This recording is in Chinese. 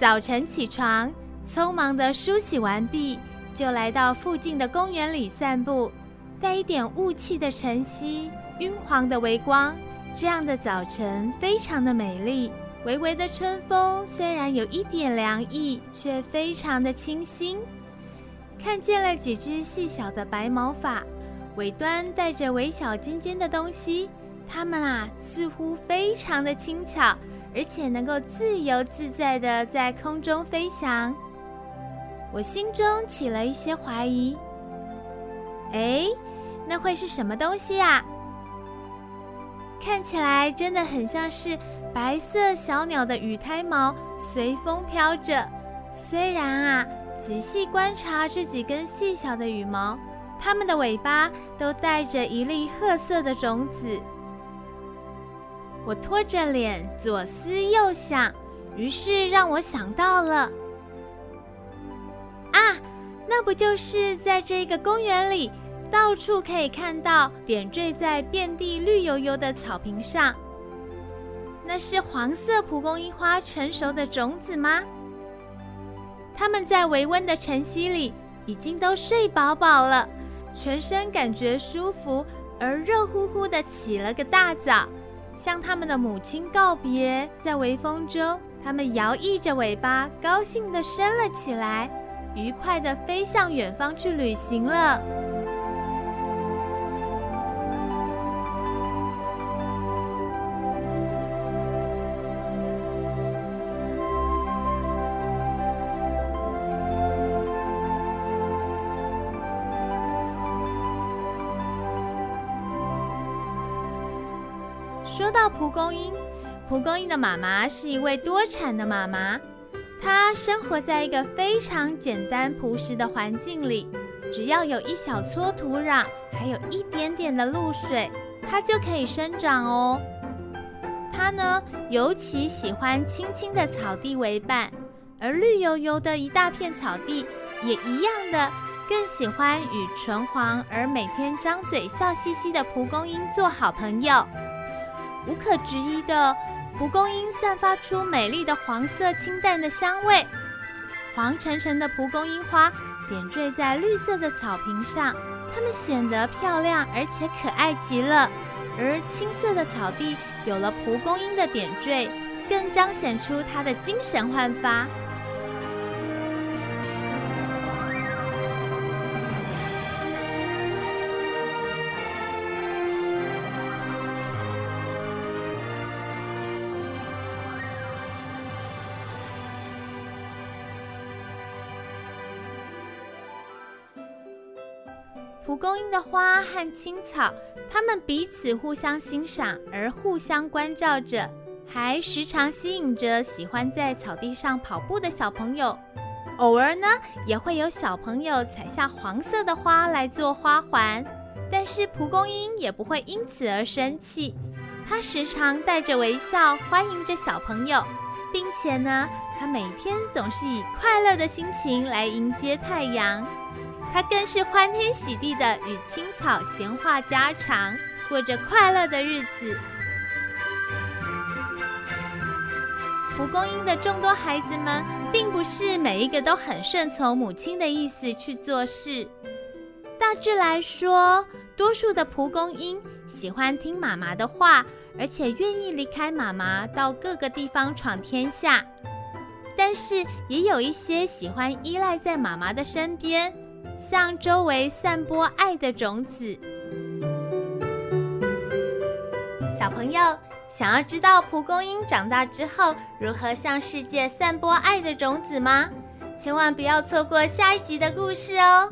早晨起床，匆忙的梳洗完毕，就来到附近的公园里散步。带一点雾气的晨曦，晕黄的微光，这样的早晨非常的美丽。微微的春风虽然有一点凉意，却非常的清新。看见了几只细小的白毛发，尾端带着微小尖尖的东西，它们啊，似乎非常的轻巧。而且能够自由自在的在空中飞翔，我心中起了一些怀疑。哎，那会是什么东西啊？看起来真的很像是白色小鸟的羽胎毛随风飘着。虽然啊，仔细观察这几根细小的羽毛，它们的尾巴都带着一粒褐色的种子。我拖着脸左思右想，于是让我想到了啊，那不就是在这个公园里，到处可以看到点缀在遍地绿油油的草坪上，那是黄色蒲公英花成熟的种子吗？它们在微温的晨曦里已经都睡饱饱了，全身感觉舒服，而热乎乎的起了个大早。向他们的母亲告别，在微风中，他们摇曳着尾巴，高兴地升了起来，愉快地飞向远方去旅行了。说到蒲公英，蒲公英的妈妈是一位多产的妈妈，她生活在一个非常简单朴实的环境里，只要有一小撮土壤，还有一点点的露水，它就可以生长哦。它呢，尤其喜欢青青的草地为伴，而绿油油的一大片草地也一样的，更喜欢与纯黄而每天张嘴笑嘻嘻的蒲公英做好朋友。无可置疑的，蒲公英散发出美丽的黄色清淡的香味。黄澄澄的蒲公英花点缀在绿色的草坪上，它们显得漂亮而且可爱极了。而青色的草地有了蒲公英的点缀，更彰显出它的精神焕发。蒲公英的花和青草，它们彼此互相欣赏而互相关照着，还时常吸引着喜欢在草地上跑步的小朋友。偶尔呢，也会有小朋友采下黄色的花来做花环，但是蒲公英也不会因此而生气，它时常带着微笑欢迎着小朋友，并且呢，它每天总是以快乐的心情来迎接太阳。他更是欢天喜地的与青草闲话家常，过着快乐的日子。蒲公英的众多孩子们，并不是每一个都很顺从母亲的意思去做事。大致来说，多数的蒲公英喜欢听妈妈的话，而且愿意离开妈妈到各个地方闯天下。但是，也有一些喜欢依赖在妈妈的身边。向周围散播爱的种子。小朋友想要知道蒲公英长大之后如何向世界散播爱的种子吗？千万不要错过下一集的故事哦！